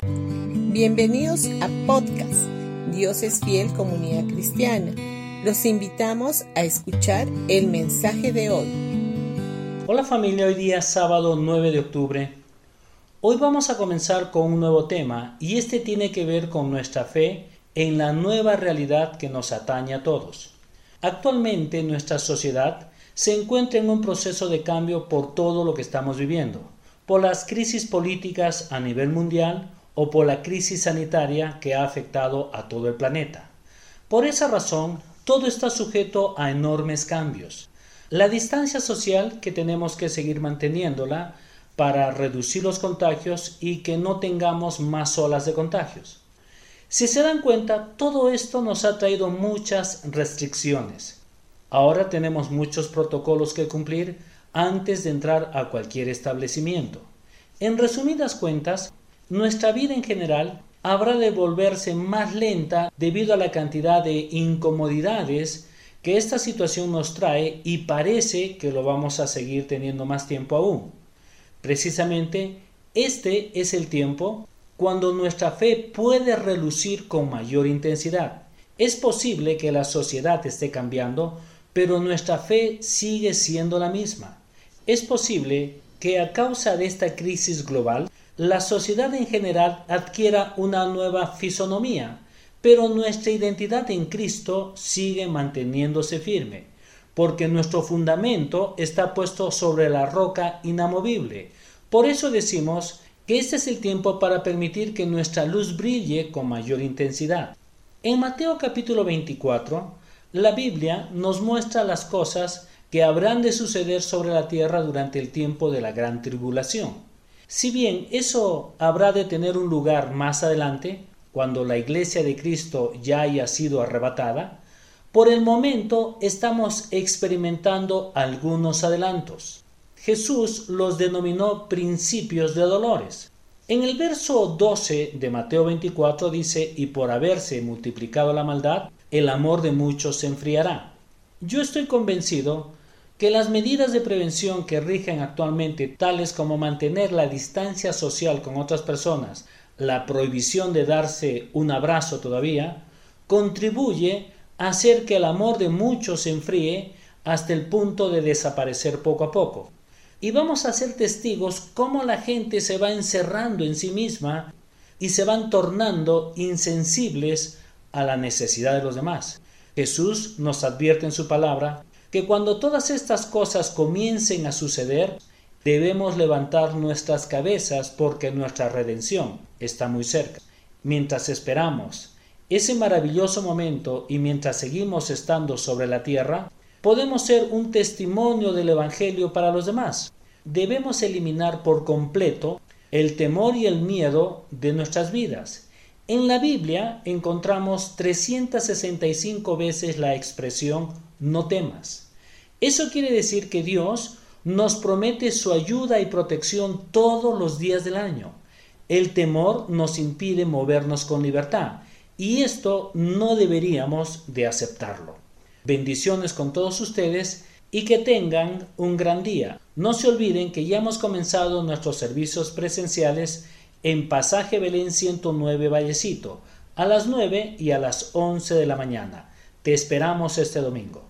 Bienvenidos a podcast Dios es fiel comunidad cristiana. Los invitamos a escuchar el mensaje de hoy. Hola familia, hoy día sábado 9 de octubre. Hoy vamos a comenzar con un nuevo tema y este tiene que ver con nuestra fe en la nueva realidad que nos atañe a todos. Actualmente nuestra sociedad se encuentra en un proceso de cambio por todo lo que estamos viviendo, por las crisis políticas a nivel mundial o por la crisis sanitaria que ha afectado a todo el planeta. Por esa razón, todo está sujeto a enormes cambios. La distancia social que tenemos que seguir manteniéndola para reducir los contagios y que no tengamos más olas de contagios. Si se dan cuenta, todo esto nos ha traído muchas restricciones. Ahora tenemos muchos protocolos que cumplir antes de entrar a cualquier establecimiento. En resumidas cuentas, nuestra vida en general habrá de volverse más lenta debido a la cantidad de incomodidades que esta situación nos trae y parece que lo vamos a seguir teniendo más tiempo aún. Precisamente este es el tiempo cuando nuestra fe puede relucir con mayor intensidad. Es posible que la sociedad esté cambiando, pero nuestra fe sigue siendo la misma. Es posible que a causa de esta crisis global, la sociedad en general adquiera una nueva fisonomía, pero nuestra identidad en Cristo sigue manteniéndose firme, porque nuestro fundamento está puesto sobre la roca inamovible. Por eso decimos que este es el tiempo para permitir que nuestra luz brille con mayor intensidad. En Mateo capítulo 24, la Biblia nos muestra las cosas que habrán de suceder sobre la tierra durante el tiempo de la gran tribulación. Si bien eso habrá de tener un lugar más adelante, cuando la iglesia de Cristo ya haya sido arrebatada, por el momento estamos experimentando algunos adelantos. Jesús los denominó principios de dolores. En el verso 12 de Mateo 24 dice, y por haberse multiplicado la maldad, el amor de muchos se enfriará. Yo estoy convencido que las medidas de prevención que rigen actualmente, tales como mantener la distancia social con otras personas, la prohibición de darse un abrazo todavía, contribuye a hacer que el amor de muchos se enfríe hasta el punto de desaparecer poco a poco y vamos a ser testigos cómo la gente se va encerrando en sí misma y se van tornando insensibles a la necesidad de los demás. Jesús nos advierte en su palabra que cuando todas estas cosas comiencen a suceder, debemos levantar nuestras cabezas porque nuestra redención está muy cerca. Mientras esperamos ese maravilloso momento y mientras seguimos estando sobre la tierra, podemos ser un testimonio del Evangelio para los demás. Debemos eliminar por completo el temor y el miedo de nuestras vidas. En la Biblia encontramos 365 veces la expresión no temas. Eso quiere decir que Dios nos promete su ayuda y protección todos los días del año. El temor nos impide movernos con libertad y esto no deberíamos de aceptarlo. Bendiciones con todos ustedes y que tengan un gran día. No se olviden que ya hemos comenzado nuestros servicios presenciales en Pasaje Belén 109 Vallecito a las 9 y a las 11 de la mañana. Te esperamos este domingo.